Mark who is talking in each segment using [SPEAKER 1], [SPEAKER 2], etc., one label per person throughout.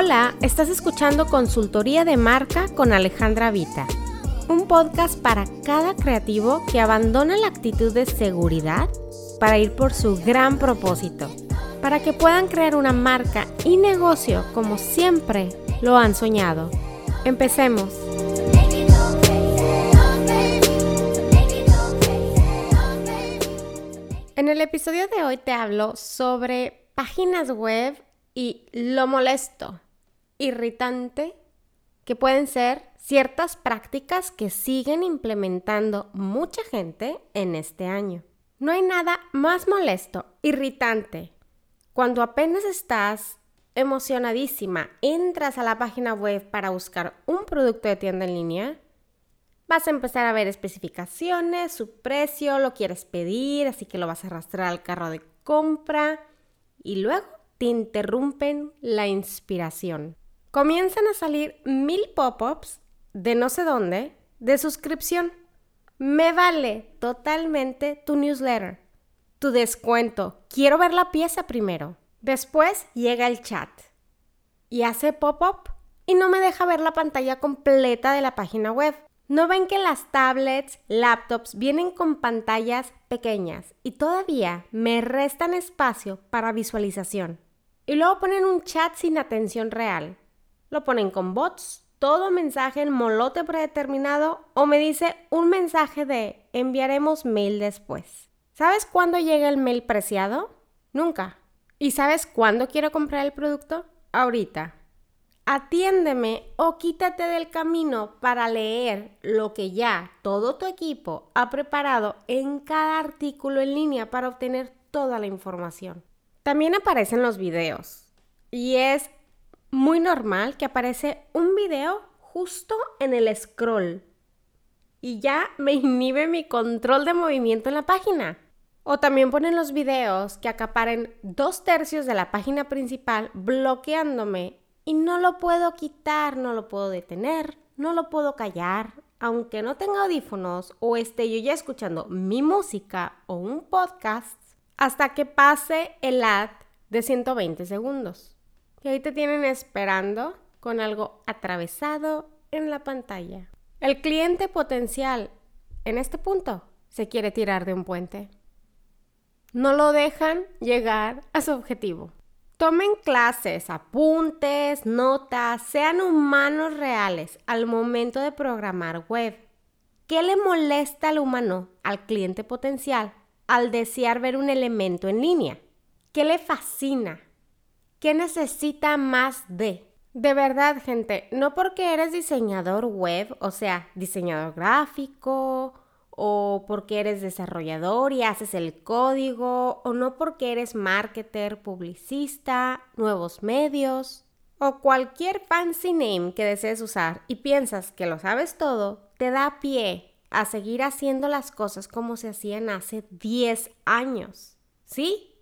[SPEAKER 1] Hola, estás escuchando Consultoría de Marca con Alejandra Vita, un podcast para cada creativo que abandona la actitud de seguridad para ir por su gran propósito, para que puedan crear una marca y negocio como siempre lo han soñado. Empecemos. En el episodio de hoy te hablo sobre páginas web y lo molesto irritante que pueden ser ciertas prácticas que siguen implementando mucha gente en este año. No hay nada más molesto, irritante, cuando apenas estás emocionadísima, entras a la página web para buscar un producto de tienda en línea, vas a empezar a ver especificaciones, su precio, lo quieres pedir, así que lo vas a arrastrar al carro de compra y luego te interrumpen la inspiración comienzan a salir mil pop-ups de no sé dónde de suscripción. Me vale totalmente tu newsletter, tu descuento. Quiero ver la pieza primero. Después llega el chat y hace pop-up y no me deja ver la pantalla completa de la página web. ¿No ven que las tablets, laptops vienen con pantallas pequeñas y todavía me restan espacio para visualización? Y luego ponen un chat sin atención real lo ponen con bots, todo mensaje en molote predeterminado o me dice un mensaje de enviaremos mail después. ¿Sabes cuándo llega el mail preciado? Nunca. ¿Y sabes cuándo quiero comprar el producto? Ahorita. Atiéndeme o quítate del camino para leer lo que ya todo tu equipo ha preparado en cada artículo en línea para obtener toda la información. También aparecen los videos y es muy normal que aparece un video justo en el scroll y ya me inhibe mi control de movimiento en la página. O también ponen los videos que acaparen dos tercios de la página principal bloqueándome y no lo puedo quitar, no lo puedo detener, no lo puedo callar, aunque no tenga audífonos o esté yo ya escuchando mi música o un podcast hasta que pase el ad de 120 segundos. Y ahí te tienen esperando con algo atravesado en la pantalla. El cliente potencial en este punto se quiere tirar de un puente. No lo dejan llegar a su objetivo. Tomen clases, apuntes, notas, sean humanos reales al momento de programar web. ¿Qué le molesta al humano, al cliente potencial, al desear ver un elemento en línea? ¿Qué le fascina? ¿Qué necesita más de? De verdad, gente, no porque eres diseñador web, o sea, diseñador gráfico, o porque eres desarrollador y haces el código, o no porque eres marketer, publicista, nuevos medios, o cualquier fancy name que desees usar y piensas que lo sabes todo, te da pie a seguir haciendo las cosas como se hacían hace 10 años. ¿Sí?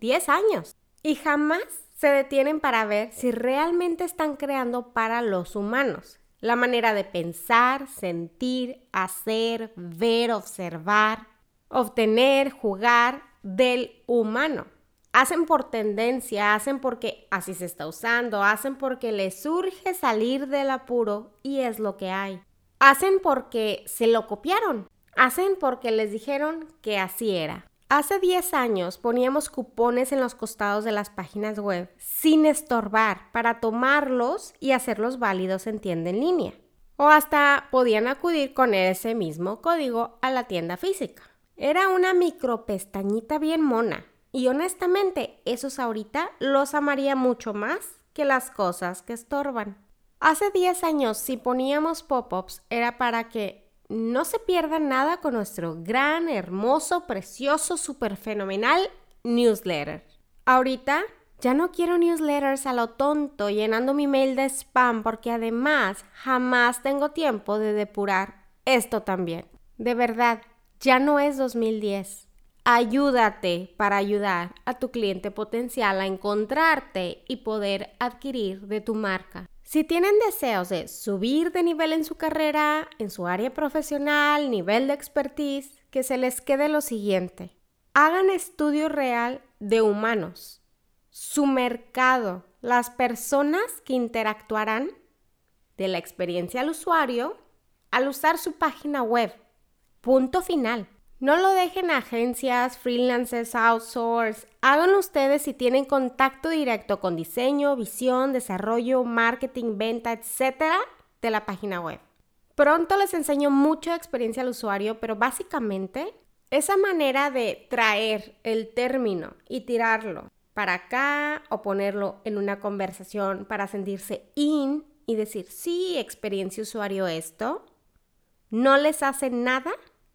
[SPEAKER 1] 10 años. Y jamás se detienen para ver si realmente están creando para los humanos. La manera de pensar, sentir, hacer, ver, observar, obtener, jugar del humano. Hacen por tendencia, hacen porque así se está usando, hacen porque les surge salir del apuro y es lo que hay. Hacen porque se lo copiaron, hacen porque les dijeron que así era. Hace 10 años poníamos cupones en los costados de las páginas web sin estorbar para tomarlos y hacerlos válidos en tienda en línea. O hasta podían acudir con ese mismo código a la tienda física. Era una micro pestañita bien mona. Y honestamente, esos ahorita los amaría mucho más que las cosas que estorban. Hace 10 años, si poníamos pop-ups, era para que no se pierda nada con nuestro gran, hermoso, precioso, super fenomenal newsletter. Ahorita ya no quiero newsletters a lo tonto llenando mi mail de spam porque además jamás tengo tiempo de depurar esto también. De verdad, ya no es 2010. Ayúdate para ayudar a tu cliente potencial a encontrarte y poder adquirir de tu marca. Si tienen deseos de subir de nivel en su carrera, en su área profesional, nivel de expertise, que se les quede lo siguiente. Hagan estudio real de humanos, su mercado, las personas que interactuarán de la experiencia al usuario al usar su página web. Punto final. No lo dejen agencias, freelancers, outsource. Háganlo ustedes si tienen contacto directo con diseño, visión, desarrollo, marketing, venta, etcétera, de la página web. Pronto les enseño mucha experiencia al usuario, pero básicamente esa manera de traer el término y tirarlo para acá o ponerlo en una conversación para sentirse in y decir, sí, experiencia usuario esto, no les hace nada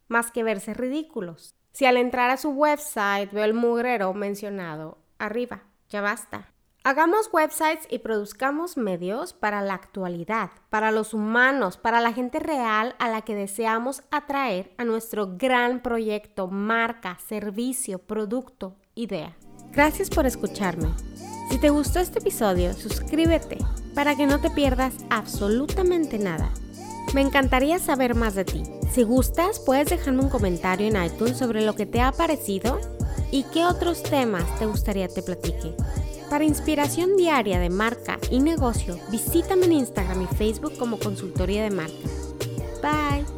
[SPEAKER 1] más que verse ridículos. Si al entrar a su website veo el mugrero mencionado arriba, ya basta. Hagamos websites y produzcamos medios para la actualidad, para los humanos, para la gente real a la que deseamos atraer a nuestro gran proyecto, marca, servicio, producto, idea. Gracias por escucharme. Si te gustó este episodio, suscríbete para que no te pierdas absolutamente nada. Me encantaría saber más de ti. Si gustas, puedes dejarme un comentario en iTunes sobre lo que te ha parecido y qué otros temas te gustaría te platique. Para inspiración diaria de marca y negocio, visítame en Instagram y Facebook como Consultoría de Marca. Bye.